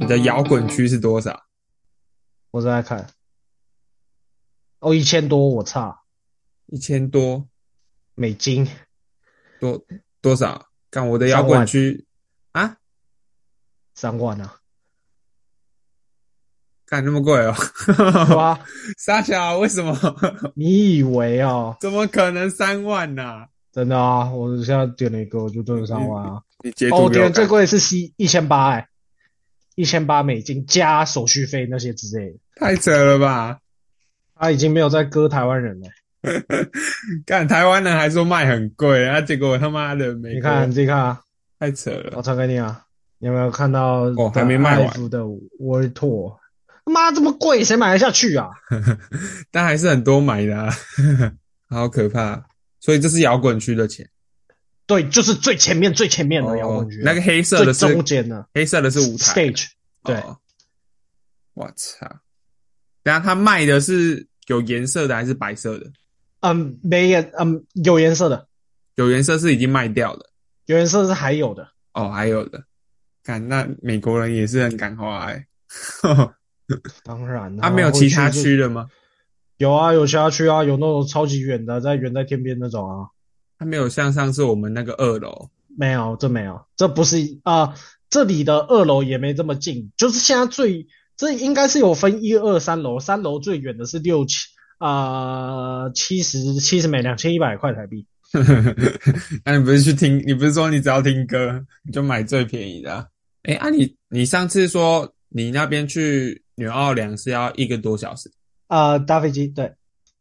你的摇滚区是多少？我正在看，哦，一千多，我差一千多美金，多多少？看我的摇滚区啊，三万啊，干那么贵哦？哇，傻小，为什么？你以为哦？怎么可能三万呢、真的啊，我现在点了一个，我就真的三万啊。你截哦，我点图给我看，最贵的是 C 一千八哎，一千八美金加手续费那些之类的，太扯了吧？他已经没有在割台湾人了。干台湾人还说卖很贵，啊，结果他妈的没你看，你自己看啊，太扯了。我传给你啊，你有没有看到？哦还没卖完的 World Tour，妈这么贵，谁买得下去啊？但还是很多买的、啊，好可怕。所以这是摇滚区的钱。对，就是最前面最前面的摇滚区，哦那个黑色的是中间的黑色的是舞台 stage，对，哦我操！等下他卖的是有颜色的还是白色的？嗯，没颜，嗯，有颜色的，有颜色是已经卖掉了有颜色是还有的。哦，还有的。看那美国人也是很敢花哎、当然了，他、没有其他区的吗？有啊，有其他区啊，有那种超级远的，在远在天边那种啊。他没有像上次我们那个二楼没有，这没有，这不是啊、这里的二楼也没这么近，就是现在最，这应该是有分一二三楼，三楼最远的是六七啊七十七十美两千一百块台币。那你不是去听？你不是说你只要听歌你就买最便宜的、啊？哎、啊你你上次说你那边去纽奥良是要一个多小时，啊、搭飞机对，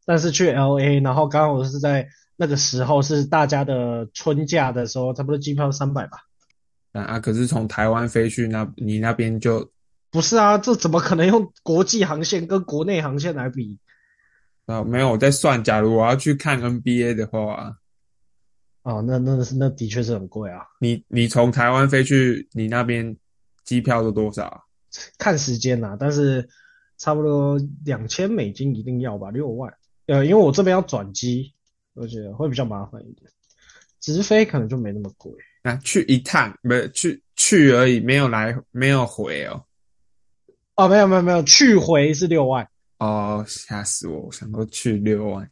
但是去 L A，然后刚好是在那个时候是大家的春假的时候，差不多机票三百吧。啊啊！可是从台湾飞去那你那边就不是啊，这怎么可能用国际航线跟国内航线来比？啊没有我在算，假如我要去看 NBA 的话，哦，那那是那的确是很贵啊，你你从台湾飞去你那边机票都多少啊？看时间呐、但是差不多两千美金一定要吧，六万。呃，因为我这边要转机，我觉得会比较麻烦一点，直飞可能就没那么贵。啊，去一趟不是去去而已，没有来没有回哦。哦，没有没有没有，去回是六万。哦，吓死我！我想说去六万。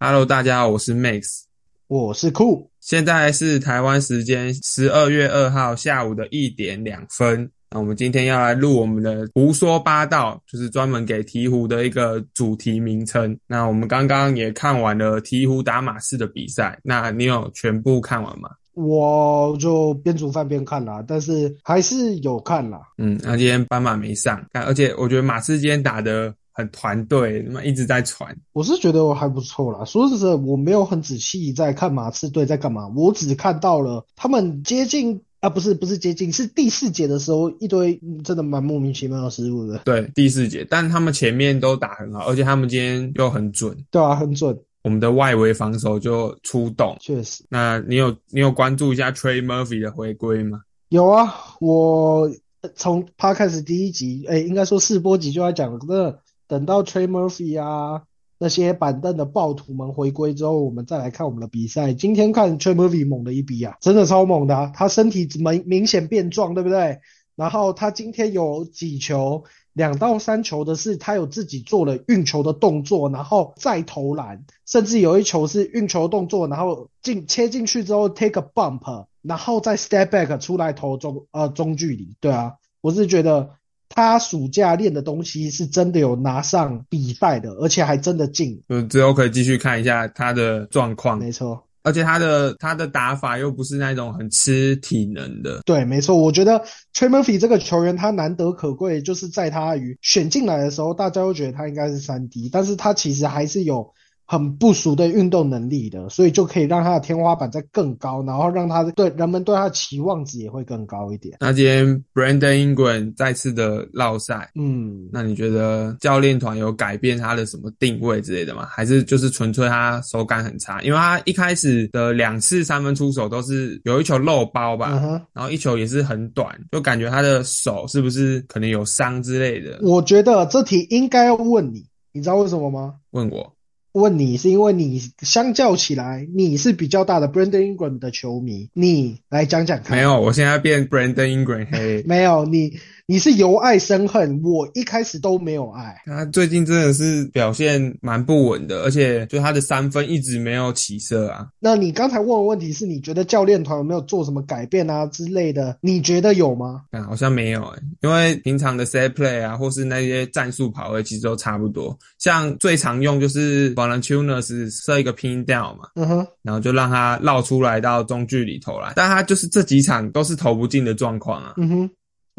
Hello，大家好，我是 Max。我是酷，现在是台湾时间十二月二号下午的一点两分。那我们今天要来录我们的胡说八道，就是专门给鹈鹕的一个主题名称。那我们刚刚也看完了鹈鹕打马刺的比赛，那你有全部看完吗？我就边煮饭边看啦，但是还是有看啦。嗯，那今天斑马没上，但而且我觉得马刺今天打的很团队，那么一直在传。我是觉得我还不错啦。说实在，我没有很仔细在看马刺队在干嘛，我只看到了他们接近啊，不是不是接近，是第四节的时候一堆嗯真的蛮莫名其妙的失误的。对，第四节，但他们前面都打很好，而且他们今天又很准，对啊，很准，我们的外围防守就出动。确实那你有你有关注一下 Trey Murphy 的回归吗？有啊。我呃从 Podcast 第一集，哎，应该说试播集就在讲，那等到 Trey Murphy 啊那些板凳的暴徒们回归之后，我们再来看我们的比赛。今天看 Trey Murphy 猛的一逼啊，真的超猛的啊、他身体明明显变壮，对不对？然后他今天有几球，两到三球的是他有自己做了运球的动作，然后再投篮，甚至有一球是运球动作，然后进切进去之后 take a bump，然后再 step back 出来投中呃中距离。对啊，我是觉得他暑假练的东西是真的有拿上比赛的，而且还真的进。就之后可以继续看一下他的状况，没错，而且他的他的打法又不是那种很吃体能的，对，没错，我觉得 Trey Murphy 这个球员他难得可贵，就是在他与选进来的时候，大家都觉得他应该是三 D，但是他其实还是有很不俗的运动能力的，所以就可以让他的天花板再更高，然后让他对人们对他的期望值也会更高一点。那今天 Brandon Ingram 再次的落赛，嗯，那你觉得教练团有改变他的什么定位之类的吗？还是就是纯粹他手感很差？因为他一开始的两次三分出手都是有一球漏包吧，嗯哼，然后一球也是很短，就感觉他的手是不是可能有伤之类的？我觉得这题应该要问你，你知道为什么吗？问我，问你是因为你相较起来，你是比较大的 Brandon Ingram 的球迷，你来讲讲看。没有，我现在变 Brandon Ingram 黑。没有，你你是由爱生恨，我一开始都没有爱。他最近真的是表现蛮不稳的，而且就他的三分一直没有起色啊。那你刚才问的问题是你觉得教练团有没有做什么改变啊之类的？你觉得有吗？啊，好像没有诶、因为平常的 set play 啊，或是那些战术跑位其实都差不多。像最常用就是 Valanciunas 设一个 pin down 嘛，嗯哼，然后就让他绕出来到中距离投篮，但他就是这几场都是投不进的状况啊。嗯哼。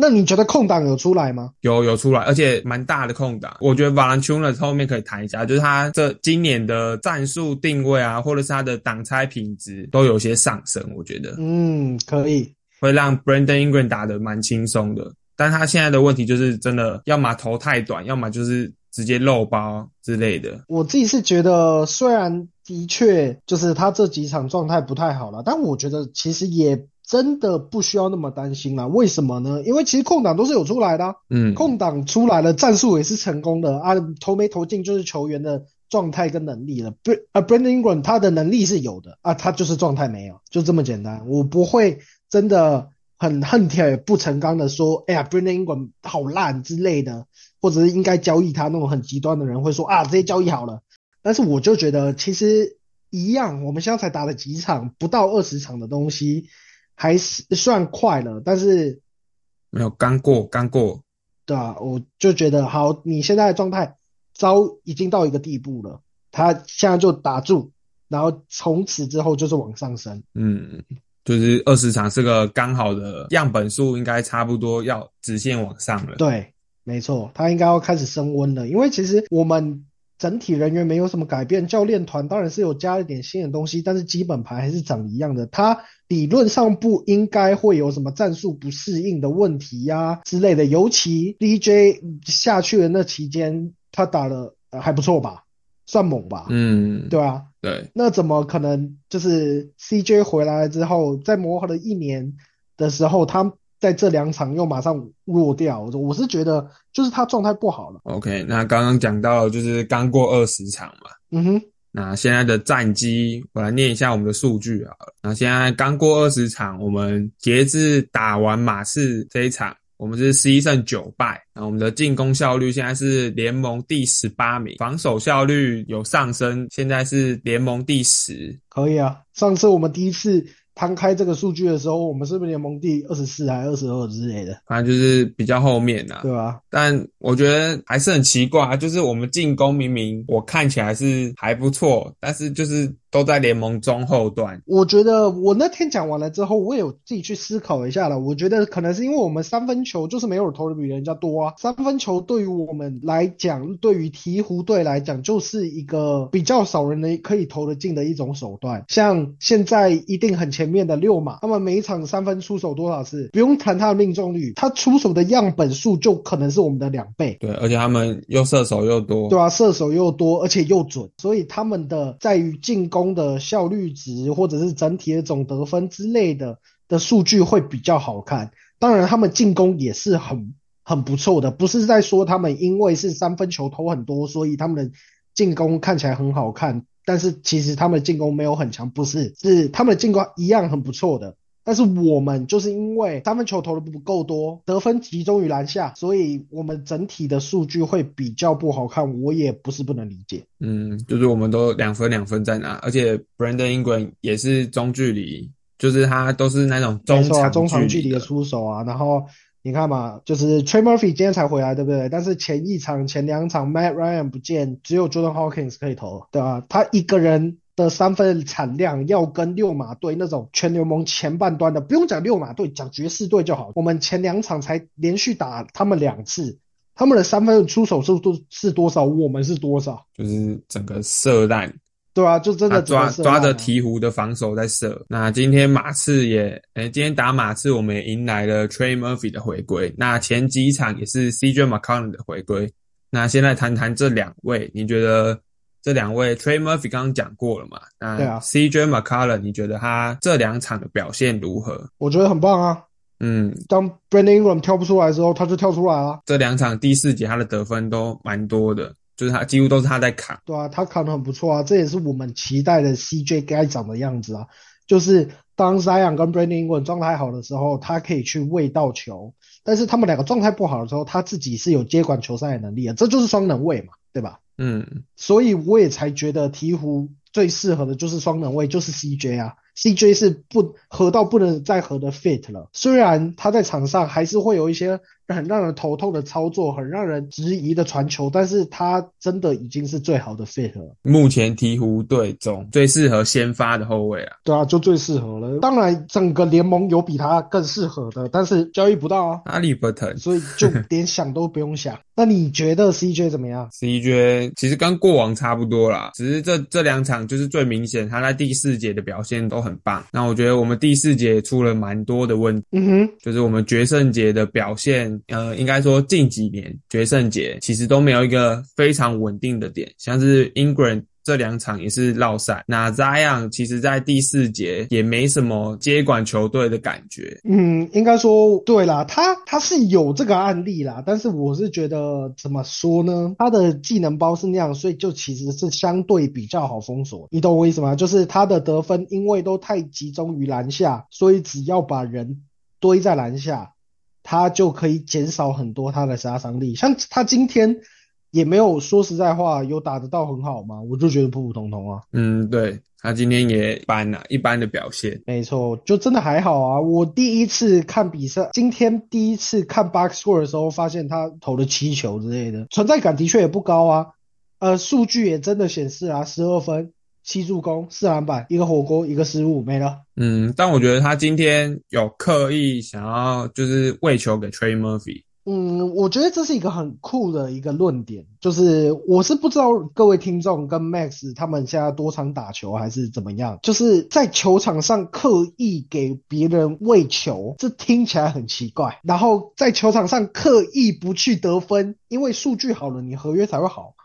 那你觉得空档有出来吗？有有出来，而且蛮大的空档。我觉得 Valanciunas 后面可以谈一下，就是他这今年的战术定位啊，或者是他的挡拆品质都有些上升，我觉得嗯，可以。会让 Brandon Ingram 打得蛮轻松的。但他现在的问题就是真的，要么头太短，要么就是直接漏包之类的。我自己是觉得，虽然的确就是他这几场状态不太好了，但我觉得其实也真的不需要那么担心啦。为什么呢？因为其实空档都是有出来的啊、嗯，空档出来了，战术也是成功的啊，投没投进就是球员的状态跟能力了。不啊，Brandon Ingram 他的能力是有的啊，他就是状态没有，就这么简单。我不会真的很恨铁不成钢的说，哎呀，Brandon Ingram 好烂之类的，或者是应该交易他那种很极端的人会说啊，直接交易好了。但是我就觉得其实一样，我们现在才打了几场，不到二十场的东西，还是算快了，但是。没有刚过，刚过。对啊，我就觉得好，你现在的状态糟已经到一个地步了，他现在就打住，然后从此之后就是往上升。嗯，就是二十场是个刚好的样本数，应该差不多要直线往上了。对，没错，他应该要开始升温了，因为其实我们整体人员没有什么改变，教练团当然是有加一点新的东西，但是基本盘还是长一样的。他理论上不应该会有什么战术不适应的问题呀、之类的，尤其 DJ 下去的那期间，他打的、呃还不错吧，算猛吧，嗯，对啊，对，那怎么可能就是 CJ 回来之后，在磨合了一年的时候，他在这两场又马上弱掉？我我是觉得就是他状态不好了。OK，那刚刚讲到就是刚过二十场嘛，嗯哼，那现在的战绩，我来念一下我们的数据好了。那现在刚过二十场，我们截至打完马刺这一场，我们是十一胜九败。那我们的进攻效率现在是联盟第十八名，防守效率有上升，现在是联盟第十。可以啊。上次我们第一次摊开这个数据的时候，我们是不是联盟第二十四还二十二之类的？反正就是比较后面呐、对吧？但我觉得还是很奇怪啊，就是我们进攻明明我看起来是还不错，但是就是都在联盟中后段。我觉得我那天讲完了之后，我也有自己去思考一下了。我觉得可能是因为我们三分球就是没有投的比人家多啊。三分球对于我们来讲，对于鹈鹕队来讲，就是一个比较少人能可以投得进的一种手段。像现在一定很前面的六马，他们每一场三分出手多少次？不用谈他的命中率，他出手的样本数就可能是我们的两倍。对，而且他们又射手又多。对啊，射手又多，而且又准，所以他们的在于进攻攻的效率值或者是整体的总得分之类的的数据会比较好看。当然，他们进攻也是很很不错的，不是在说他们因为是三分球投很多，所以他们的进攻看起来很好看。但是其实他们的进攻没有很强，不是，是他们的进攻一样很不错的。但是我们就是因为三分球投的不够多，得分集中于篮下，所以我们整体的数据会比较不好看。我也不是不能理解。嗯，就是我们都两分两分在拿，而且 Brandon Ingram 也是中距离，就是他都是那种中长中长距离的的。出手啊，然后你看嘛，就是 Trey Murphy 今天才回来，对不对？但是前一场、前两场 Matt Ryan 不见，只有 Jordan Hawkins 可以投，对吧？他一个人的三分产量要跟六马队那种全联盟前半端的，不用讲六马队，讲爵士队就好。我们前两场才连续打他们两次，他们的三分出手速度是多少，我们是多少，就是整个射烂，对啊，就真的抓抓着鹈鹕的防守在射。那今天马刺也，诶、今天打马刺，我们也迎来了 Trey Murphy 的回归。那前几场也是 CJ McCollum 的回归。那现在谈谈这两位，你觉得这两位 Trey Murphy 刚刚讲过了嘛？那对啊 CJ McCollum 你觉得他这两场的表现如何？我觉得很棒啊。嗯，当 Brandon Ingram 跳不出来之后，他就跳出来了。这两场第四节他的得分都蛮多的，就是他几乎都是他在砍。对啊，他砍的很不错啊，这也是我们期待的 CJ 该长的样子啊，就是当 Zion 跟 Brandon Ingram 状态好的时候，他可以去喂到球；但是他们两个状态不好的时候，他自己是有接管球赛的能力的，这就是双能位嘛，对吧？嗯，所以我也才觉得鹈鹕最适合的就是双能位，就是 CJ 啊。CJ 是不合到不能再合的 fit 了，虽然他在场上还是会有一些很让人头痛的操作，很让人质疑的传球，但是他真的已经是最好的 fit 了。目前鹈鹕队中最适合先发的后卫啊，对啊，就最适合了。当然，整个联盟有比他更适合的，但是交易不到啊。阿里伯特，所以就 连想都不用想。那你觉得 CJ 怎么样？CJ 其实跟过往差不多啦，只是这这两场就是最明显，他在第四节的表现都很棒。那我觉得我们第四节出了蛮多的问题，嗯哼，就是我们决胜节的表现，呃，应该说近几年决胜节其实都没有一个非常稳定的点，像是 England。这两场也是落赛。那 Zion 其实在第四节也没什么接管球队的感觉。嗯，应该说对啦，他他是有这个案例啦，但是我是觉得怎么说呢？他的技能包是那样，所以就其实是相对比较好封锁。你懂我意思吗？就是他的得分因为都太集中于篮下，所以只要把人堆在篮下，他就可以减少很多他的杀伤力。像他今天。也没有说实在话，有打得到很好吗？我就觉得普普通通啊。嗯，对他今天也一般啊，一般的表现。没错，就真的还好啊。我第一次看比赛，今天第一次看 box score 的时候，发现他投了七球之类的，存在感的确也不高啊。呃，数据也真的显示啊，十二分、七助攻、四篮板、一个火锅、一个失误，没了。嗯，但我觉得他今天有刻意想要就是喂球给 Trey Murphy。嗯，我觉得这是一个很酷的一个论点，就是我是不知道各位听众跟 Max 他们现在多场打球还是怎么样，就是在球场上刻意给别人喂球，这听起来很奇怪。然后在球场上刻意不去得分，因为数据好了，你合约才会好。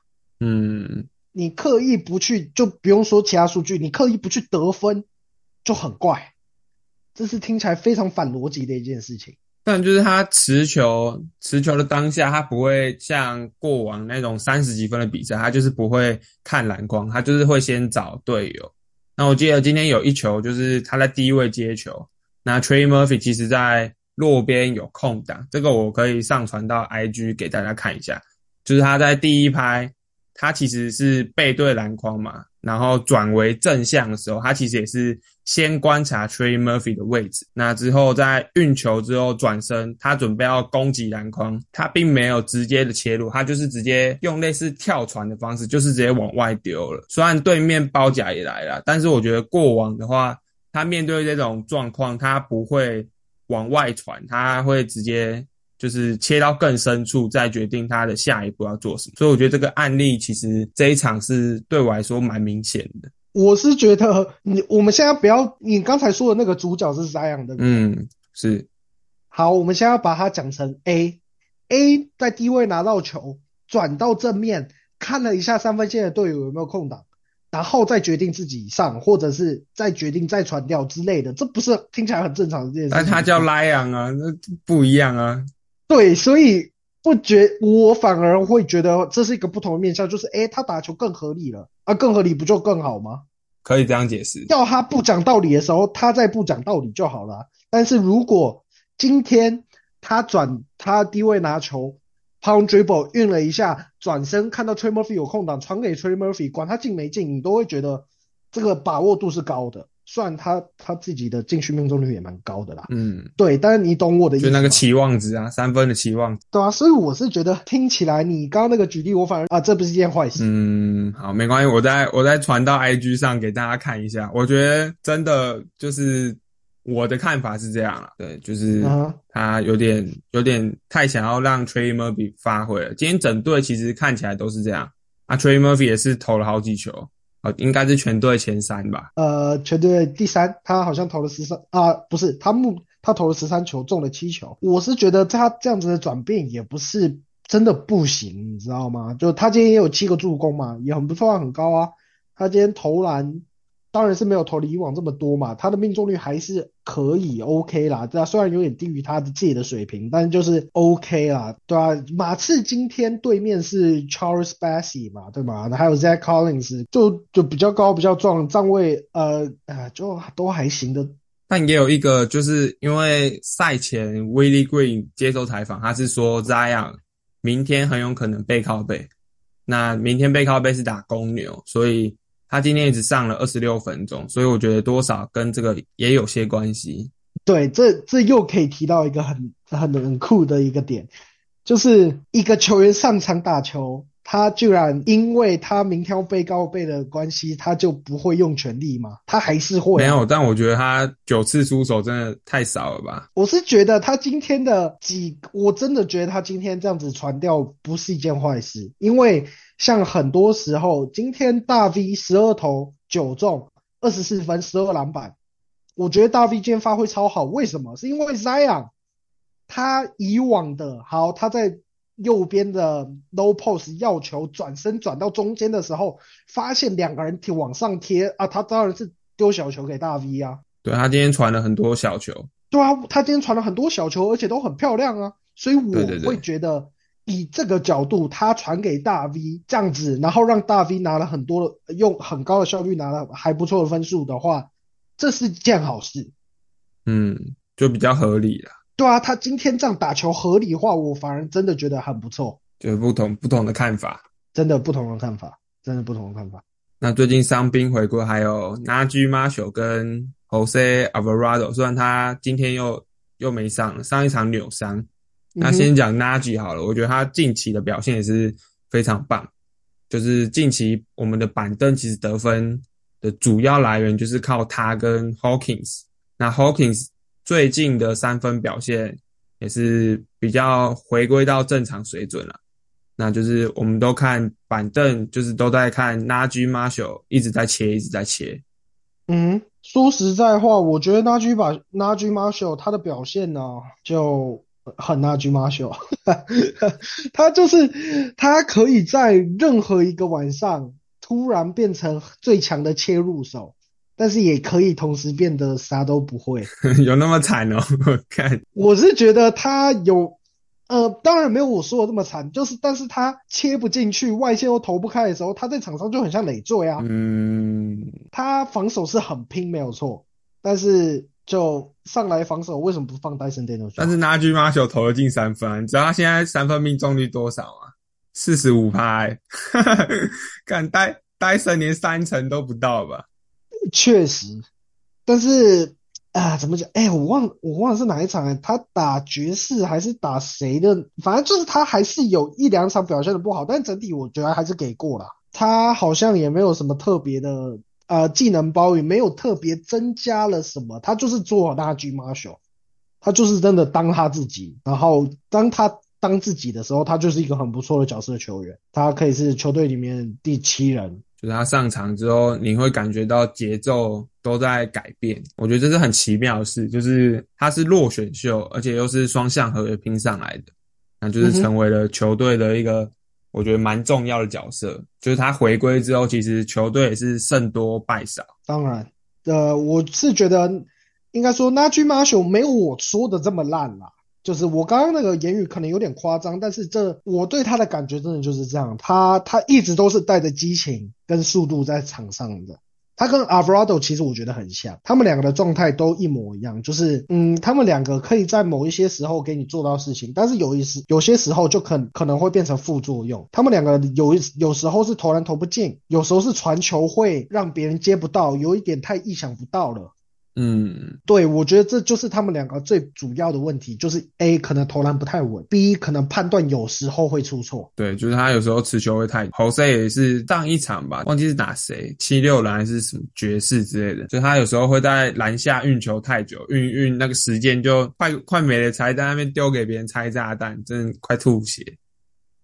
嗯，你刻意不去，就不用说其他数据，你刻意不去得分就很怪，这是听起来非常反逻辑的一件事情。但就是他持球，持球的当下，他不会像过往那种三十几分的比赛，他就是不会看篮筐，他就是会先找队友。那我记得今天有一球，就是他在第一位接球，那 Trey Murphy 其实在落边有空档，这个我可以上传到 IG 给大家看一下，就是他在第一拍，他其实是背对篮筐嘛。然后转为正向的时候，他其实也是先观察 Trey Murphy 的位置。那之后在运球之后转身，他准备要攻击篮筐，他并没有直接的切入，他就是直接用类似跳传的方式，就是直接往外丢了。虽然对面包夹也来了，但是我觉得过往的话，他面对这种状况，他不会往外传，他会直接。就是切到更深处，再决定他的下一步要做什么。所以我觉得这个案例其实这一场是对我来说蛮明显的。我是觉得你我们现在不要，你刚才说的那个主角是这样的。嗯，是。好，我们现在要把它讲成 A，A 在低位拿到球，转到正面看了一下三分线的队友有没有空档，然后再决定自己上，或者是再决定再传掉之类的。这不是听起来很正常的这件事？但他叫莱昂啊，那不一样啊。对，所以不觉我反而会觉得这是一个不同的面向，就是哎，他打球更合理了啊，更合理不就更好吗？可以这样解释。要他不讲道理的时候，他再不讲道理就好了。但是如果今天他转他低位拿球，pound dribble 运了一下，转身看到 Trey Murphy 有空档，传给 Trey Murphy，管他进没进，你都会觉得这个把握度是高的。虽然他他自己的进去命中率也蛮高的啦，嗯，对，但是你懂我的意思，就那个期望值啊，三分的期望，对啊，所以我是觉得听起来你刚刚那个举例，我反而啊，这不是一件坏事，嗯，好，没关系，我再我再传到 IG 上给大家看一下，我觉得真的就是我的看法是这样了，对，就是他有点有点太想要让 Trey Murphy 发挥了，今天整队其实看起来都是这样，啊，Trey Murphy 也是投了好几球。哦，应该是全队前三吧？呃，全队第三，他好像投了十三啊，不是，他目他投了十三球，中了七球。我是觉得他这样子的转变也不是真的不行，你知道吗？就他今天也有七个助攻嘛，也很不错啊，很高啊。他今天投篮。当然是没有投以往这么多嘛，他的命中率还是可以 OK 啦，对啊，虽然有点低于他的自己的水平，但就是 OK 啦，对啊，马刺今天对面是 Charles Bassey 嘛，对吗？还有 Zach Collins，就就比较高、比较壮，站位呃呃就都还行的但也有一个，就是因为赛前 Willie Green 接受采访，他是说 Zion 明天很有可能背靠背。那明天背靠背是打公牛，所以他今天一直上了二十六分钟，所以我觉得多少跟这个也有些关系。对，这这又可以提到一个很很很酷的一个点，就是一个球员上场打球。他居然因为他明天被告背的关系，他就不会用全力吗？他还是会。没有，但我觉得他九次出手真的太少了吧？我是觉得他今天的几，我真的觉得他今天这样子传掉不是一件坏事，因为像很多时候，今天大 V 十二投九中二十四分十二篮板，我觉得大 V 今天发挥超好。为什么？是因为 Zion 他以往的好，他在。右边的 low post 要球转身转到中间的时候，发现两个人贴往上贴啊，他当然是丢小球给大 V 啊。对他今天传了很多小球。对啊，他今天传了很多小球，而且都很漂亮啊。所以我会觉得，以这个角度，他传给大 V 这样子，然后让大 V 拿了很多，用很高的效率拿了还不错的分数的话，这是件好事。嗯，就比较合理了。对啊，他今天这样打球合理化，我反而真的觉得很不错。就是不同不同的看法，真的不同的看法，真的不同的看法。那最近伤兵回归，还有 Najee Marshall 跟 Jose Alvarado，虽然他今天又又没上，上一场扭伤。那先讲 Najee 好了，我觉得他近期的表现也是非常棒。就是近期我们的板凳其实得分的主要来源就是靠他跟 Hawkins。那 Hawkins。最近的三分表现也是比较回归到正常水准了，那就是我们都看板凳，就是都在看 Najee Marshall 一直在切，一直在切。嗯，说实在话，我觉得 Najee 把 Najee Marshall 他的表现呢就很 Najee Marshall，他就是他可以在任何一个晚上突然变成最强的切入手。但是也可以同时变得啥都不会，有那么惨哦？我看我是觉得他有，呃，当然没有我说的这么惨，就是但是他切不进去，外线又投不开的时候，他在场上就很像累赘啊。嗯，他防守是很拼，没有错，但是就上来防守，为什么不放戴森电动？但是拿居马球投了进三分，你知道他现在三分命中率多少吗？四十五拍，看戴戴森连三成都不到吧？确实，但是啊，怎么讲？哎，我忘我忘了是哪一场哎，他打爵士还是打谁的？反正就是他还是有一两场表现的不好，但整体我觉得还是给过了。他好像也没有什么特别的呃技能包，也没有特别增加了什么。他就是做那 G Marshall，他就是真的当他自己。然后当他当自己的时候，他就是一个很不错的角色球员。他可以是球队里面第七人。就是他上场之后，你会感觉到节奏都在改变。我觉得这是很奇妙的事，就是他是落选秀，而且又是双向合约拼上来的，那就是成为了球队的一个我觉得蛮重要的角色。就是他回归之后，其实球队也是胜多败少。当然，呃，我是觉得应该说，Najimasho 没有我说的这么烂啦。就是我刚刚那个言语可能有点夸张，但是这我对他的感觉真的就是这样，他他一直都是带着激情跟速度在场上的。他跟 Alvarado 其实我觉得很像，他们两个的状态都一模一样，就是嗯，他们两个可以在某一些时候给你做到事情，但是有一时有些时候就可可能会变成副作用。他们两个有一有时候是投篮投不进，有时候是传球会让别人接不到，有一点太意想不到了。嗯，对，我觉得这就是他们两个最主要的问题，就是 A 可能投篮不太稳，B 可能判断有时候会出错。对，就是他有时候持球会太。侯赛也是上一场吧，忘记是打谁，七六篮还是什么爵士之类的，就他有时候会在篮下运球太久，运运那个时间就快快没了，才在那边丢给别人拆炸弹，真的快吐血。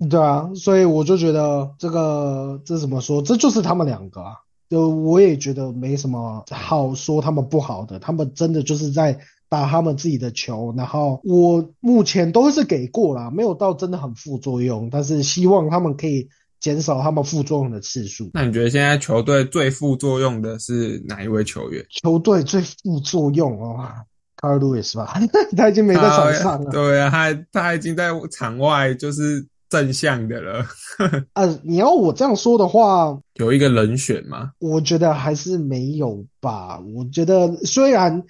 对啊，所以我就觉得这个这怎么说，这就是他们两个啊。就我也觉得没什么好说他们不好的，他们真的就是在打他们自己的球，然后我目前都是给过啦，没有到真的很副作用，但是希望他们可以减少他们副作用的次数。那你觉得现在球队最副作用的是哪一位球员？球队最副作用哦，卡尔路易斯吧，他已经没在场上了。对啊，他他已经在场外就是。正向的了，呃，你要我这样说的话，有一个人选吗？我觉得还是没有吧。我觉得虽然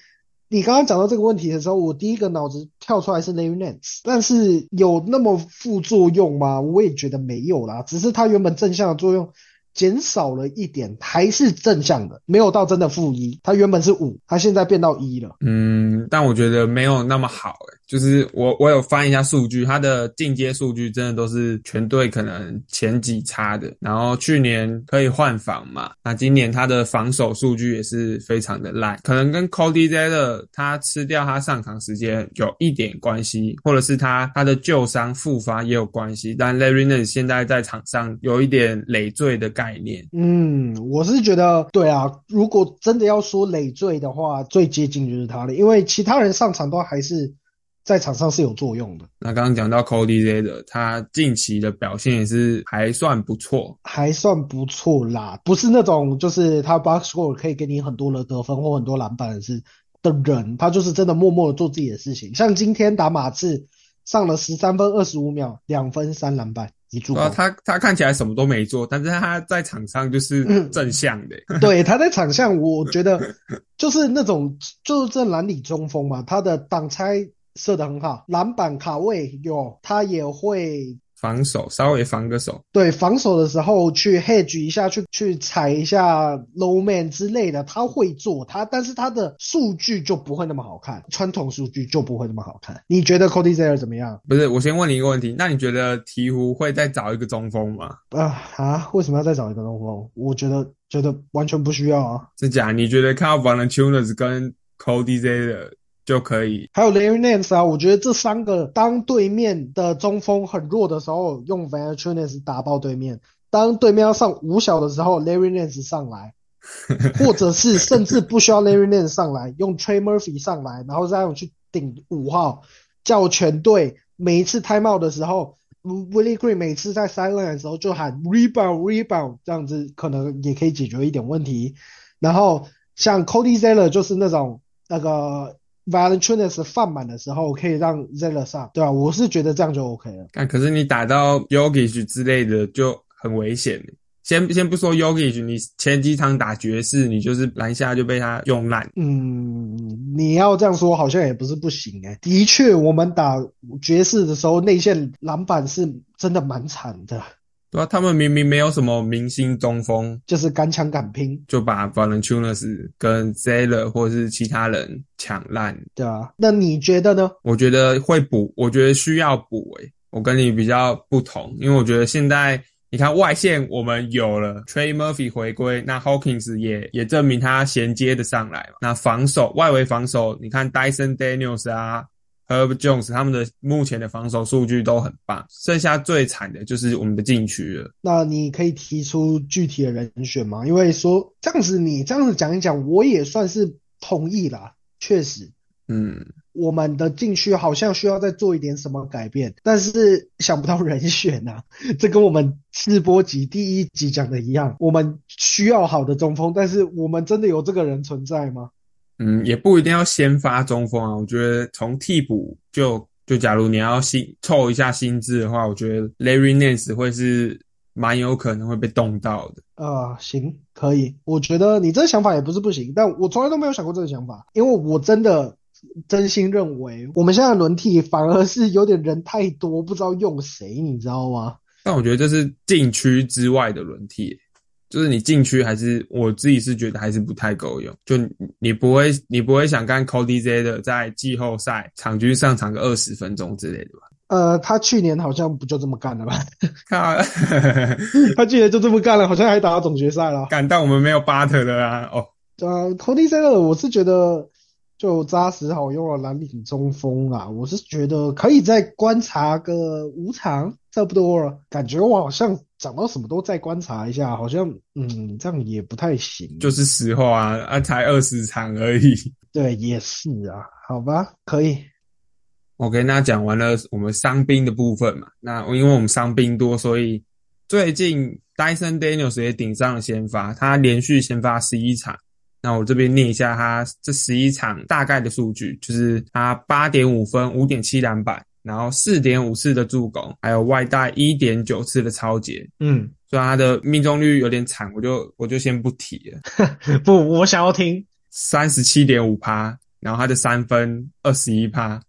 你刚刚讲到这个问题的时候，我第一个脑子跳出来是 Larry Nance，但是有那么副作用吗？我也觉得没有啦，只是它原本正向的作用减少了一点，还是正向的，没有到真的负一。它原本是五，它现在变到一了。嗯，但我觉得没有那么好诶、就是我我有翻一下数据，他的进阶数据真的都是全队可能前几差的。然后去年可以换防嘛，那今年他的防守数据也是非常的烂，可能跟 Cody z e l e r 他吃掉他上场时间有一点关系，或者是他他的旧伤复发也有关系。但 Larry Nance 现在在场上有一点累赘的概念，嗯，我是觉得对啊，如果真的要说累赘的话，最接近就是他了，因为其他人上场都还是在场上是有作用的，那刚刚讲到 Cody z e e r 他近期的表现也是还算不错。还算不错啦，不是那种就是他 box score 可以给你很多的得分或很多篮板是的人，他就是真的默默的做自己的事情。像今天打马刺上了十三分二十五秒，两分三篮板一助攻。他他看起来什么都没做，但是他在场上就是嗯正向的。对，他在场上，我觉得就是那种就是这篮里中锋嘛，他的挡拆射得很好，篮板卡位有，他也会防守稍微防个手，对防守的时候去 hedge 一下，去去踩一下 low man 之类的，他会做他，但是他的数据就不会那么好看，传统数据就不会那么好看。你觉得 Cody Zeller 怎么样？不是？我先问你一个问题，那你觉得鹈鹕会再找一个中锋吗？啊啊，为什么要再找一个中锋？我觉得觉得完全不需要啊。是假？你觉得看到 Valanciunas 跟 Cody Zeller 就可以？还有 Larry Nance 啊，我觉得这三个当对面的中锋很弱的时候，用 Valanciunas 打爆对面；当对面要上五小的时候，Larry Nance 上来，或者是甚至不需要 Larry Nance 上来，用 Trey Murphy 上来，然后再用去顶五号，叫全队每一次 timeout 的时候，Willie Green 每次在 sideline 的时候就喊 rebound rebound，这样子可能也可以解决一点问题。然后像 Cody Zeller 就是那种那个 Valanciunas 放满的时候，可以让 Zeller 上，对吧、我是觉得这样就 OK 了。但可是你打到 Yogic 之类的就很危险。先先不说 Yogic，你前几场打爵士，你就是篮下就被他用烂。嗯，你要这样说好像也不是不行诶、的确，我们打爵士的时候，内线篮板是真的蛮惨的，对啊，他们明明没有什么明星中锋，就是敢抢敢拼，就把 Valanciunas 跟 Zeller 或者是其他人抢烂。对啊。那你觉得呢？我觉得会补，我觉得需要补诶、我跟你比较不同，因为我觉得现在你看外线我们有了 Trey Murphy 回归，那 Hawkins 也也证明他衔接的上来嘛。那防守外围防守，你看 Dyson Daniels 啊。Herb Jones 他们的目前的防守数据都很棒，剩下最惨的就是我们的禁区了。那你可以提出具体的人选吗？因为说这样子，你这样子讲一讲，我也算是同意啦。确实，嗯，我们的禁区好像需要再做一点什么改变，但是想不到人选呐、这跟我们试播集第一集讲的一样，我们需要好的中锋，但是我们真的有这个人存在吗？嗯，也不一定要先发中锋啊。我觉得从替补就就，假如你要薪凑一下薪资的话，我觉得 Larry Nance 会是蛮有可能会被动到的。啊、行，可以。我觉得你这个想法也不是不行，但我从来都没有想过这个想法，因为我真的真心认为我们现在轮替反而是有点人太多，不知道用谁，你知道吗？但我觉得这是禁区之外的轮替，就是你禁区还是我自己是觉得还是不太够用。就你你不会你不会想干 Cody Z 的在季后赛场均上场个二十分钟之类的吧？呃，他去年好像不就这么干了吧？看，他去年就这么干了，好像还打到总决赛了。干，但我们没有 Butter 的啊。哦，呃，Cody Zeller 我是觉得就扎实好用的蓝领中锋啊，我是觉得可以再观察个五场差不多了。感觉我好像讲到什么都再观察一下，好像嗯这样也不太行。就是实话啊，啊才二十场而已。对，也是啊，好吧，可以。OK，那讲完了我们伤兵的部分嘛，那因为我们伤兵多，所以最近 Dyson Daniels 也顶上了先发，他连续先发十一场。那我这边念一下他这十一场大概的数据，就是他八点五分、五点七篮板，然后四点五次的助攻，还有外带一点九次的超节。嗯，虽然他的命中率有点惨，我就我就先不提了，不，我想要听。三十七点五趴，然后他的三分二十一趴，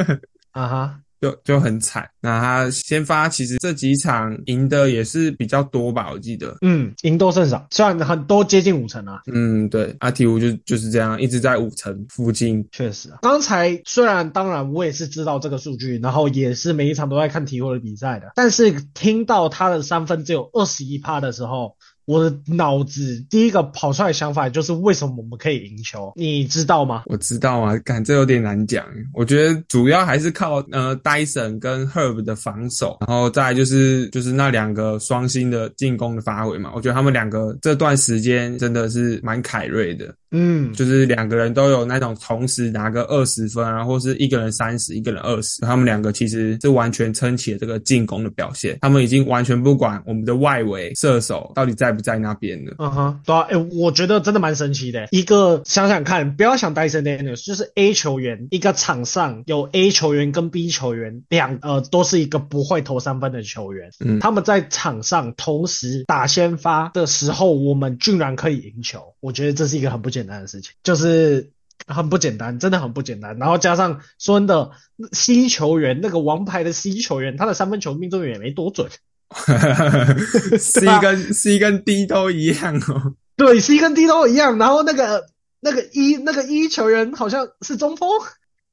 啊哈，就就很惨。那他先发其实这几场赢的也是比较多吧，我记得。嗯，赢多胜少，虽然很多接近五成啊。嗯，对，阿提乌就就是这样，一直在五成附近。确实啊，刚才虽然当然我也是知道这个数据，然后也是每一场都在看鹈鹕的比赛的，但是听到他的三分只有二十一趴的时候。我的脑子第一个跑出来想法就是为什么我们可以赢球？你知道吗？我知道啊，感这有点难讲。我觉得主要还是靠呃戴森跟 Herb 的防守，然后再就是就是那两个双星的进攻的发挥嘛。我觉得他们两个这段时间真的是蛮凯瑞的。嗯，就是两个人都有那种同时拿个二十分啊，或是一个人三十，一个人二十，他们两个其实是完全撑起了这个进攻的表现。他们已经完全不管我们的外围射手到底在不在那边了。嗯哼，对啊，哎，我觉得真的蛮神奇的。一个想想看，不要想 Dyson Daniels，就是 A 球员，一个场上有 A 球员跟 B 球员两呃都是一个不会投三分的球员，嗯，他们在场上同时打先发的时候，我们居然可以赢球。我觉得这是一个很不简单的事情，就是很不简单，真的很不简单。然后加上说的 C 球员，那个王牌的 C 球员，他的三分球命中率也没多准，C 跟 C 跟 D 都一样哦。对，C 跟 D 都一样。然后那个那个一那个一球员好像是中锋。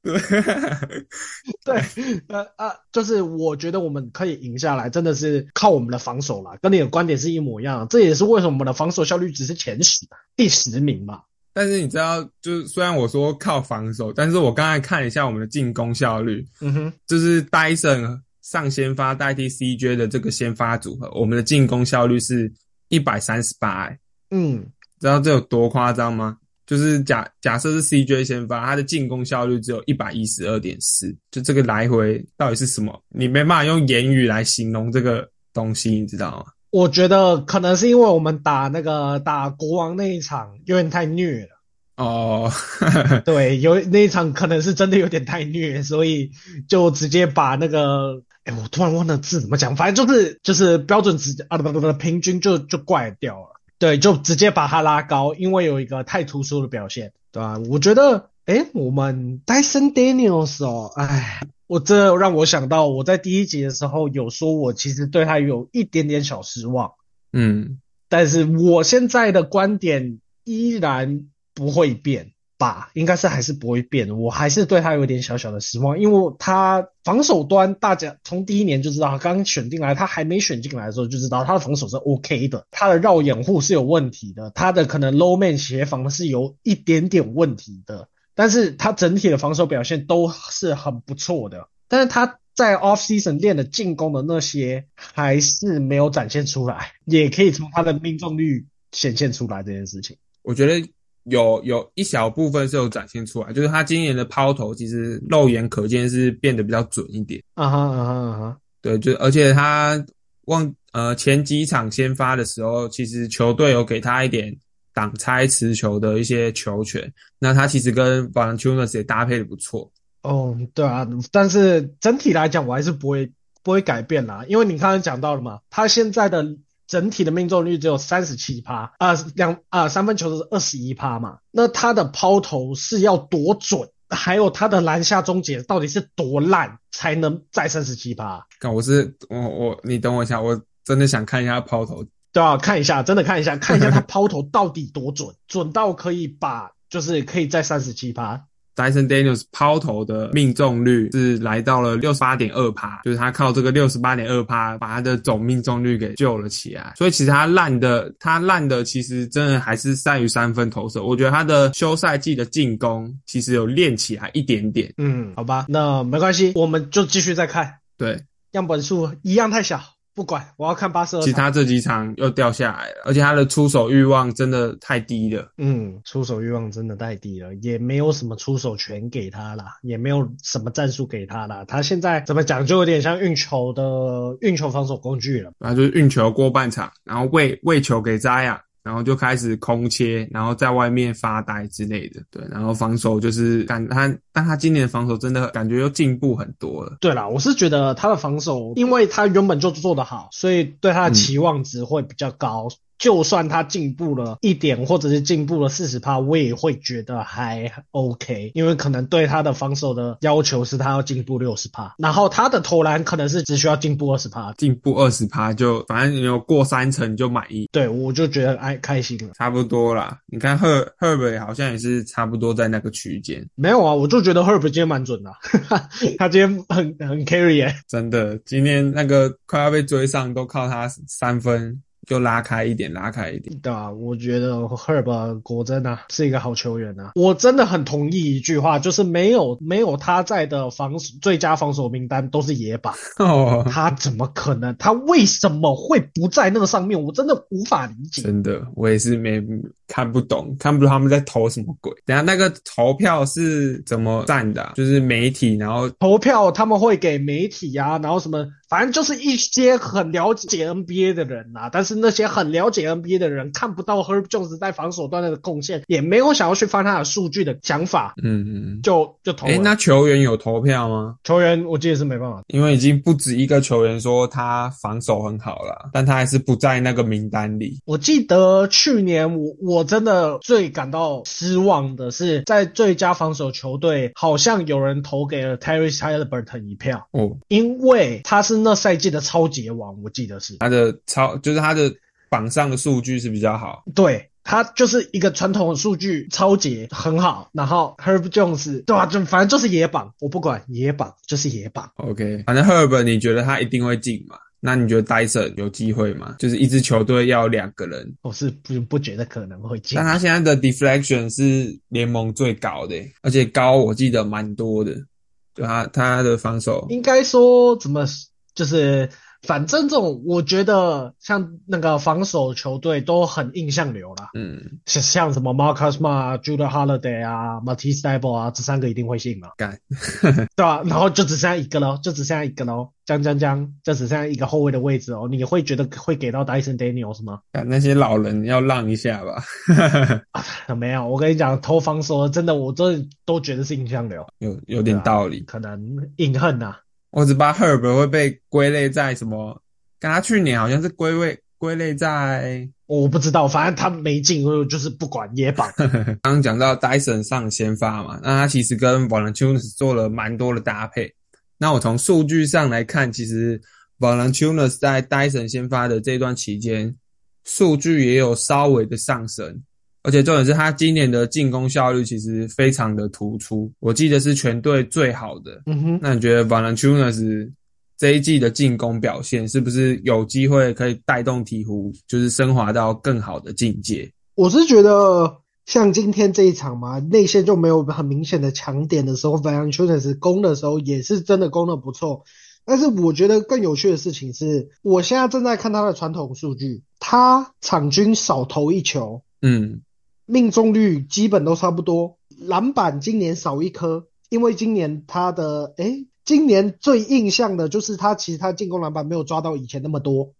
对，对，呃啊，就是我觉得我们可以赢下来，真的是靠我们的防守啦，跟你的观点是一模一样。这也是为什么我们的防守效率只是前十，第十名嘛。但是你知道，就是虽然我说靠防守，但是我刚才看一下我们的进攻效率，嗯哼，就是戴森上先发代替 CJ 的这个先发组合，我们的进攻效率是一百三十八，嗯，知道这有多夸张吗？就是假假设是 CJ 先发，他的进攻效率只有一百一十二点四，就这个来回到底是什么？你没办法用言语来形容这个东西，你知道吗？我觉得可能是因为我们打那个打国王那一场有点太虐了。哦，对，有那一场可能是真的有点太虐，所以就直接把那个，哎，我突然忘了字怎么讲，反正就是就是标准值啊不不不，平均就就怪掉了。对，就直接把它拉高，因为有一个太突出的表现，对吧？我觉得，哎，我们 Dyson Daniels 哦，哎，我这让我想到，我在第一集的时候有说，我其实对他有一点点小失望，嗯，但是我现在的观点依然不会变。吧，应该是还是不会变，我还是对他有点小小的失望，因为他防守端大家从第一年就知道，他刚选进来，他还没选进来的时候就知道他的防守是 OK 的，他的绕掩护是有问题的，他的可能 low man 协防是有一点点问题的，但是他整体的防守表现都是很不错的，但是他在 off season 练的进攻的那些还是没有展现出来，也可以从他的命中率显现出来这件事情，我觉得。有有一小部分是有展现出来，就是他今年的抛投其实肉眼可见是变得比较准一点。啊哈啊哈啊哈，对，就而且他忘呃前几场先发的时候，其实球队有给他一点挡拆持球的一些球权，那他其实跟 v a l e n t i n o s 也搭配的不错。哦，对啊，但是整体来讲我还是不会不会改变啦，因为你刚刚讲到了嘛，他现在的。整体的命中率只有三十七趴啊，两啊三分球是二十一趴嘛？那他的抛投是要多准？还有他的篮下终结到底是多烂才能再三十七趴？看我是我我你等我一下，我真的想看一下抛投，对啊，看一下，真的看一下，看一下他抛投到底多准，准到可以把就是可以在三十七趴。Dyson Daniels 抛投的命中率是来到了六十八点二趴，就是他靠这个六十八点二趴把他的总命中率给救了起来。所以其实他烂的，他烂的其实真的还是善于三分投射。我觉得他的休赛季的进攻其实有练起来一点点。嗯，好吧，那没关系，我们就继续再看。对，样本数一样太小。不管，我要看八十二。其他这几场又掉下来了，而且他的出手欲望真的太低了。嗯，出手欲望真的太低了，也没有什么出手权给他啦，也没有什么战术给他啦。他现在怎么讲，就有点像运球的运球防守工具了。然后就是运球过半场，然后喂喂球给扎亚。然后就开始空切，然后在外面发呆之类的，对。然后防守就是感他，但他今年的防守真的感觉又进步很多了。对啦，我是觉得他的防守，因为他原本就做得好，所以对他的期望值会比较高。就算他进步了一点，或者是进步了四十趴，我也会觉得还 OK，因为可能对他的防守的要求是他要进步六十趴，然后他的投篮可能是只需要进步二十趴，进步二十趴就反正你有过三成就满意，对我就觉得哎开心了。差不多啦。你看赫赫贝好像也是差不多在那个区间，没有啊，我就觉得 Herb 今天蛮准的，他今天很很 carry 耶、真的，今天那个快要被追上，都靠他三分就拉开一点，拉开一点。对啊，我觉得 Herb 果真啊是一个好球员啊，我真的很同意一句话，就是没有没有他在的防守最佳防守名单都是野靶，哦，他怎么可能？他为什么会不在那个上面？我真的无法理解。真的，我也是没看不懂，看不懂他们在投什么鬼。等下那个投票是怎么占的啊、就是媒体，然后投票他们会给媒体啊，然后什么，反正就是一些很了解 NBA 的人啊，但是那些很了解 NBA 的人看不到 Herb Jones 在防守端的贡献，也没有想要去翻他的数据的想法，嗯嗯，就就投了。诶，那球员有投票吗？球员我记得是没办法，因为已经不止一个球员说他防守很好了，但他还是不在那个名单里。我记得去年我我真的最感到失望的是，在最佳防守球队，好像有人投给了 Terry Halliburton 一票，哦，因为他是那赛季的超级王，我记得是。他的超就是他的榜上的数据是比较好。对他就是一个传统的数据超级很好，然后 Herb Jones 对吧、就反正就是野榜，我不管野榜就是野榜。OK，反正 Herb 你觉得他一定会进嘛？那你觉得 Dyson 有机会吗？就是一支球队要两个人，我是不不觉得可能会进但，他现在的 deflection 是联盟最高的，而且高我记得蛮多的。对他他的防守，应该说怎么就是。反正这种，我觉得像那个防守球队都很印象流啦，嗯，像像什么 Marcus Smart、Judah Holiday 啊、Matisse h y b l 啊，这三个一定会信嘛，干，对吧、然后就只剩下一个喽，就只剩下一个喽，将将将，就只剩下一个后卫的位置哦。你会觉得会给到 Dyson Daniels 吗？干那些老人要让一下吧。没有，我跟你讲，投防守的真的，我真的都觉得是印象流，有有点道理。可能印恨呐、我只怕 Herb 会被归类在什么？跟他去年好像是归位归类在我不知道，反正他没进，我就是不管也榜。刚刚讲到 Dyson 上先发嘛，那他其实跟 Valanciunas 做了蛮多的搭配。那我从数据上来看，其实 Valanciunas 在 Dyson 先发的这段期间，数据也有稍微的上升，而且重点是他今年的进攻效率其实非常的突出，我记得是全队最好的。嗯哼，那你觉得 Valanciunas 这一季的进攻表现是不是有机会可以带动鹈鹕，就是升华到更好的境界？我是觉得像今天这一场嘛，内线就没有很明显的强点的时候 v a l e n t i n a s 攻的时候也是真的攻的不错。但是我觉得更有趣的事情是，我现在正在看他的传统数据，他场均少投一球，嗯，命中率基本都差不多，篮板今年少一颗，因为今年他的诶，今年最印象的就是他其实他进攻篮板没有抓到以前那么多，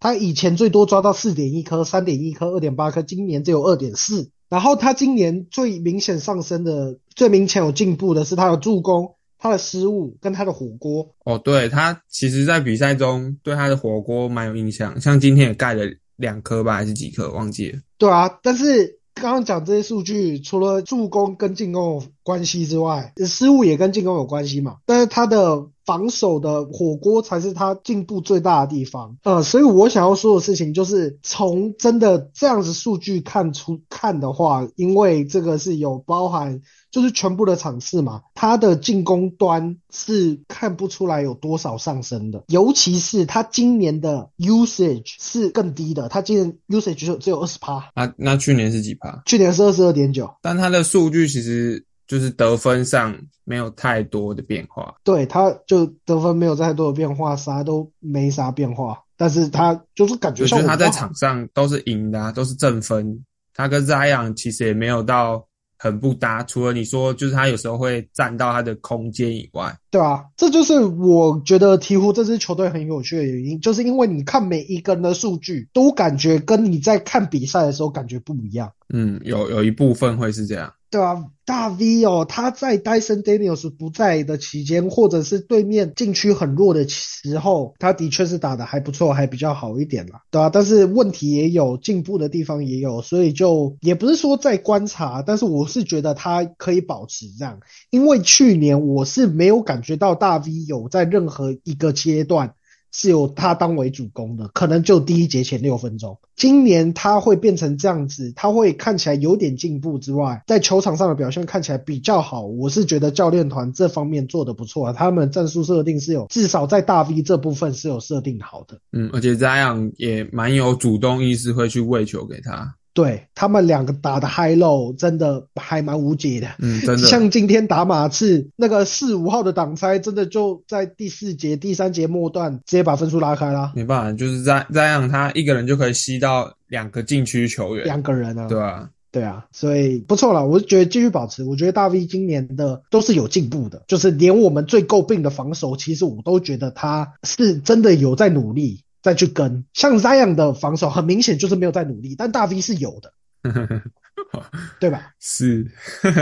他以前最多抓到四点一颗、三点一颗、二点八颗，今年只有二点四。然后他今年最明显上升的、最明显有进步的是他的助攻、他的失误跟他的火锅。哦，对他其实，在比赛中对他的火锅蛮有印象，像今天也盖了两颗吧，还是几颗，忘记了。对啊，但是刚刚讲这些数据，除了助攻跟进攻有关系之外，失误也跟进攻有关系嘛。但是他的防守的火锅才是他进步最大的地方。呃，所以我想要说的事情就是，从真的这样子数据看出看的话，因为这个是有包含。就是全部的场次嘛，他的进攻端是看不出来有多少上升的，尤其是他今年的 usage 是更低的，他今年 usage 只有只有二十趴，那那去年是几趴？去年是二十二点九，但他的数据其实就是得分上没有太多的变化。对，他就得分没有太多的变化，啥都没啥变化，但是他就是感觉我觉得他在场上都是赢的、啊，都是正分。他跟 Zion 其实也没有到很不搭，除了你说就是他有时候会占到他的空间以外，对啊，这就是我觉得鹈鹕这支球队很有趣的原因，就是因为你看每一个人的数据，都感觉跟你在看比赛的时候感觉不一样。嗯，有有一部分会是这样。对啊，大 V 哦，他在 Dyson Daniels 不在的期间，或者是对面禁区很弱的时候，他的确是打的还不错，还比较好一点啦，对啊，但是问题也有，进步的地方也有，所以就也不是说在观察，但是我是觉得他可以保持这样，因为去年我是没有感觉到大 V 有在任何一个阶段。是由他当为主攻的，可能就第一节前六分钟。今年他会变成这样子，他会看起来有点进步之外，在球场上的表现看起来比较好。我是觉得教练团这方面做的不错啊，他们战术设定是有，至少在大 V 这部分是有设定好的。嗯，而且这样也蛮有主动意识，会去喂球给他。对他们两个打的 high low 真的还蛮无解的，嗯，真的。像今天打马刺那个四五号的挡拆，真的就在第四节、第三节末段直接把分数拉开了。没办法，就是在这样，他一个人就可以吸到两个禁区球员，两个人啊，对啊，对啊，所以不错了。我是觉得继续保持，我觉得大 V 今年的都是有进步的，就是连我们最诟病的防守，其实我都觉得他是真的有在努力。再去跟像 Zion 的防守，很明显就是没有在努力，但大 V 是有的，对吧？是，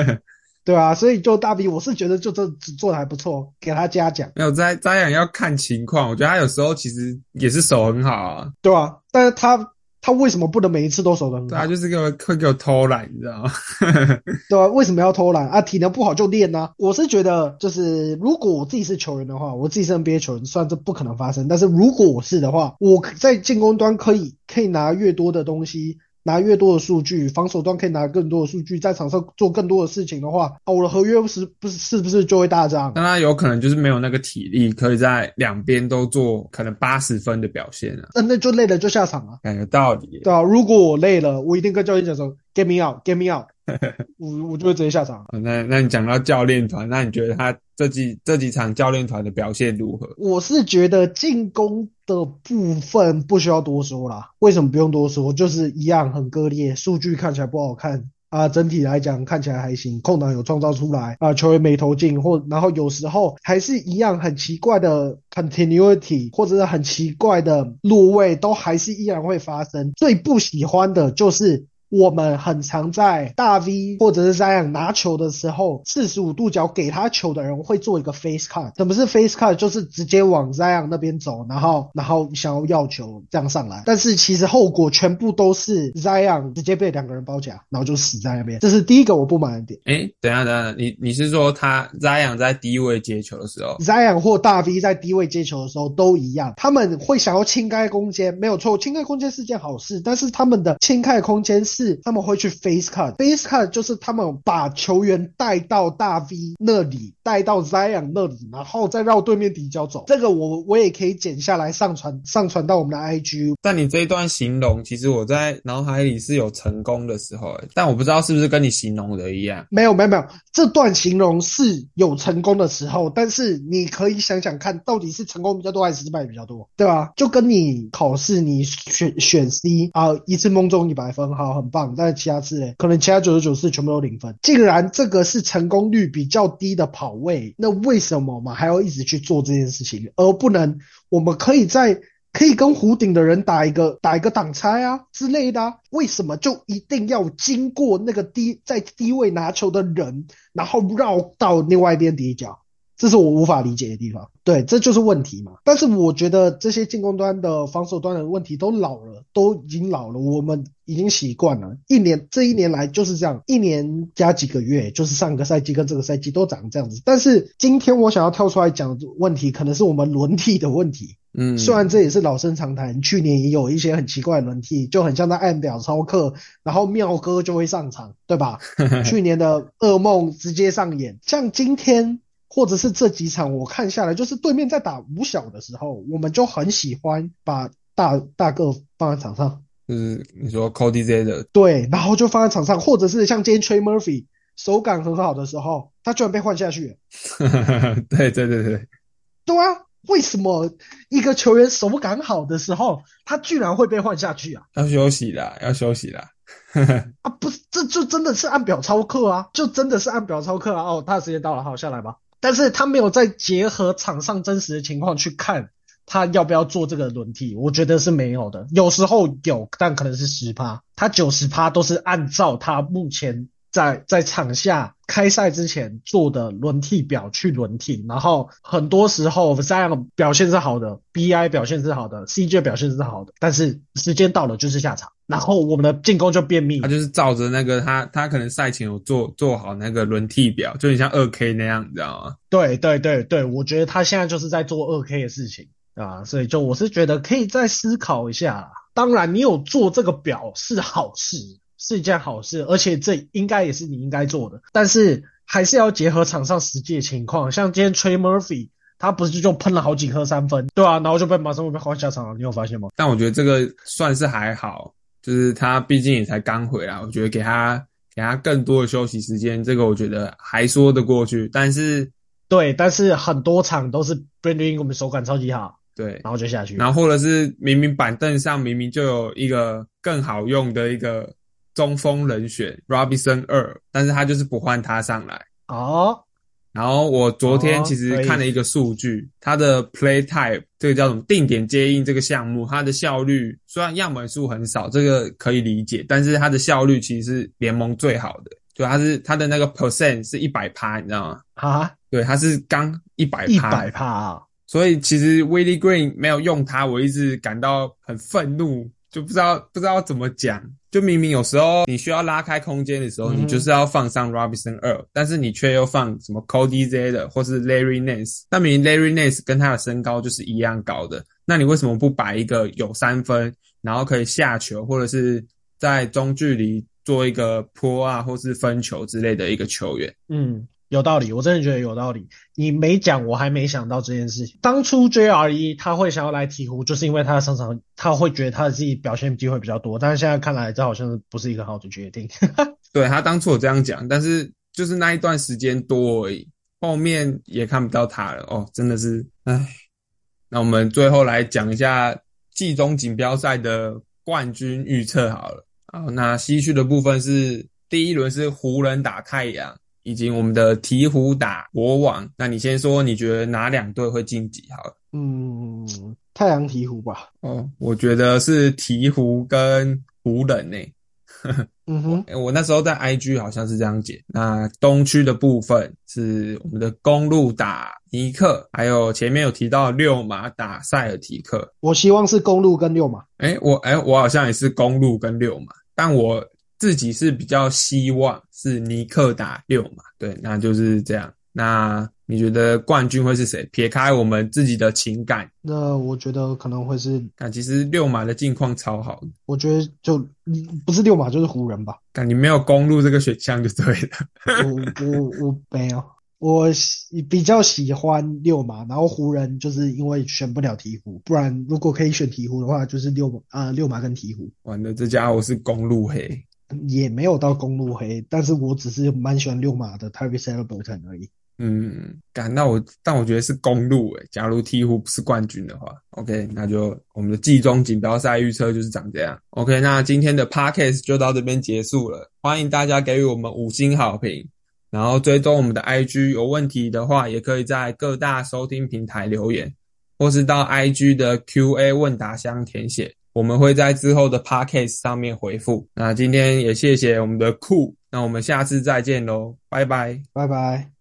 对啊，所以就大 V，我是觉得就这做的还不错，给他嘉奖。没有 Z Zion 要看情况，我觉得他有时候其实也是手很好啊，对啊，但是他。他为什么不能每一次都守得很好？他就是给我会给我偷懒，你知道吗？对啊，为什么要偷懒啊？体能不好就练呢？我是觉得，就是如果我自己是球员的话，我自己是 NBA 球员，虽然这不可能发生，但是如果我是的话，我在进攻端可以可以拿越多的东西。拿越多的数据，防守端可以拿更多的数据，在场上做更多的事情的话，啊，我的合约是不是是不是就会大涨？那他有可能就是没有那个体力，可以在两边都做可能八十分的表现啊。那那就累了就下场啊。有道理。对啊，如果我累了，我一定跟教练讲说，Get me out，Get me out。我我就会直接下场。那那你讲到教练团，那你觉得他这几这几场教练团的表现如何？我是觉得进攻的部分不需要多说啦。为什么不用多说？就是一样很割裂，数据看起来不好看啊。整体来讲看起来还行，空档有创造出来啊，球员没投进，或然后有时候还是一样很奇怪的 continuity，或者是很奇怪的落位，都还是依然会发生。最不喜欢的就是。我们很常在大 V 或者是 Zion 拿球的时候，四十五度角给他球的人会做一个 face cut。什么是 face cut？就是直接往 Zion 那边走，然后然后想要要球这样上来。但是其实后果全部都是 Zion 直接被两个人包夹，然后就死在那边。这是第一个我不满的点。哎，等下等下，你你是说他 Zion 在低位接球的时候，Zion 或大 V 在低位接球的时候都一样，他们会想要清开空间，没有错，清开空间是件好事，但是他们的清开空间是。他们会去 face cut，face cut 就是他们把球员带到大 V 那里，带到 Zion 那里，然后再绕对面底角走。这个我我也可以剪下来上传，上传到我们的 IG。但你这一段形容，其实我在脑海里是有成功的时候，但我不知道是不是跟你形容的一样。没有没有没有，这段形容是有成功的时候，但是你可以想想看，到底是成功比较多还是失败比较多，对吧？就跟你考试，你选选 C 啊，一次梦中一百分，好，很很棒。但是其他次嘞，可能其他九十九次全部都零分。既然这个是成功率比较低的跑位，那为什么嘛还要一直去做这件事情，而不能我们可以在可以跟弧顶的人打一个打一个挡拆啊之类的？为什么就一定要经过那个低在低位拿球的人，然后绕到另外一边底角？这是我无法理解的地方，对，这就是问题嘛。但是我觉得这些进攻端的、防守端的问题都老了，都已经老了，我们已经习惯了。一年这一年来就是这样，一年加几个月，就是上个赛季跟这个赛季都长这样子。但是今天我想要跳出来讲问题，可能是我们轮替的问题。嗯，虽然这也是老生常谈，去年也有一些很奇怪的轮替，就很像在按表操课，然后妙哥就会上场，对吧？去年的噩梦直接上演，像今天。或者是这几场我看下来，就是对面在打五小的时候，我们就很喜欢把大大个放在场上。就是你说 Cody Z 的对，然后就放在场上，或者是像今天 Trey Murphy 手感很好的时候，他居然被换下去。对对对对，对啊，为什么一个球员手感好的时候，他居然会被换下去啊？要休息啦，要休息啦。啊，不是，这就真的是按表操课啊，就真的是按表操课啊。哦，他的时间到了，好下来吧。但是他没有再结合场上真实的情况去看他要不要做这个轮替，我觉得是没有的。有时候有，但可能是十趴，他九十趴都是按照他目前。在在场下开赛之前做的轮替表去轮替，然后很多时候 Zion 表现是好的，BI 表现是好的，CJ 表现是好的，但是时间到了就是下场，然后我们的进攻就便秘他。就是照着那个他他可能赛前有做做好那个轮替表，就很像二 K 那样，你知道吗？对对对对，我觉得他现在就是在做二 K 的事情啊，所以就我是觉得可以再思考一下。当然，你有做这个表是好事，是一件好事，而且这应该也是你应该做的。但是还是要结合场上实际的情况，像今天 Trey Murphy 他不是就喷了好几颗三分，对啊，然后就被马上被换下场了，你有发现吗？但我觉得这个算是还好，就是他毕竟也才刚回来，我觉得给他给他更多的休息时间，这个我觉得还说得过去。但是对，但是很多场都是 Brandon Ingram 手感超级好，对，然后就下去。然后或者是明明板凳上明明就有一个更好用的一个中锋人选 Robinson 二，但是他就是不换他上来。哦，然后我昨天哦其实看了一个数据，它的 play type 这个叫什么定点接应这个项目，它的效率虽然样本数很少，这个可以理解，但是它的效率其实是联盟最好的，就它是它的那个 percent 是一百趴，你知道吗？啊，对，它是刚一百趴。一，百趴啊，所以其实 Willie Green 没有用它，我一直感到很愤怒，就不知道不知道怎么讲。就明明有时候你需要拉开空间的时候，嗯你就是要放上 Robinson 二，但是你却又放什么 Cody Z 的或是 Larry Nance，那明明 Larry Nance 跟他的身高就是一样高的，那你为什么不摆一个有三分，然后可以下球或者是在中距离做一个坡啊或是分球之类的一个球员？嗯，有道理，我真的觉得有道理。你没讲，我还没想到这件事情。当初 JRE 他会想要来鹈鹕，就是因为他的上场，他会觉得他自己表现机会比较多，但是现在看来，这好像是不是一个好的决定。对他当初有这样讲，但是就是那一段时间多而已，后面也看不到他了。哦，真的是，唉。那我们最后来讲一下季中锦标赛的冠军预测好了。好，那西区的部分是第一轮是湖人打太阳，以及我们的鹈鹕打国王。那你先说，你觉得哪两队会晋级好了？嗯，太阳鹈鹕吧。哦，我觉得是鹈鹕跟湖人呢、嗯哼，欸我那时候在 IG 好像是这样解。那东区的部分是我们的公路打尼克，还有前面有提到六马打塞尔提克。我希望是公路跟六马。哎、我哎、我好像也是公路跟六马，但我自己是比较希望是尼克打六嘛。对，那就是这样。那你觉得冠军会是谁？撇开我们自己的情感，那我觉得可能会是，但其实六马的境况超好，我觉得就嗯不是六马就是湖人吧。但你没有公路这个选项就对了。我我我没有，我喜比较喜欢六马，然后湖人就是因为选不了鹈鹕，不然如果可以选鹈鹕的话，就是六马呃六马跟鹈鹕完了，这家伙是公路黑。也没有到公路黑，但是我只是蛮喜欢六马的 Tyrese Hamilton 而已。嗯，感那我但我觉得是公路诶。假如鹈鹕不是冠军的话，OK，那就我们的季中锦标赛预测就是长这样。OK，那今天的 Podcast 就到这边结束了，欢迎大家给予我们五星好评，然后追踪我们的 IG，有问题的话也可以在各大收听平台留言，或是到 IG 的 QA 问答箱填写，我们会在之后的 Podcast 上面回复。那今天也谢谢我们的酷，那我们下次再见喽，拜拜。拜拜。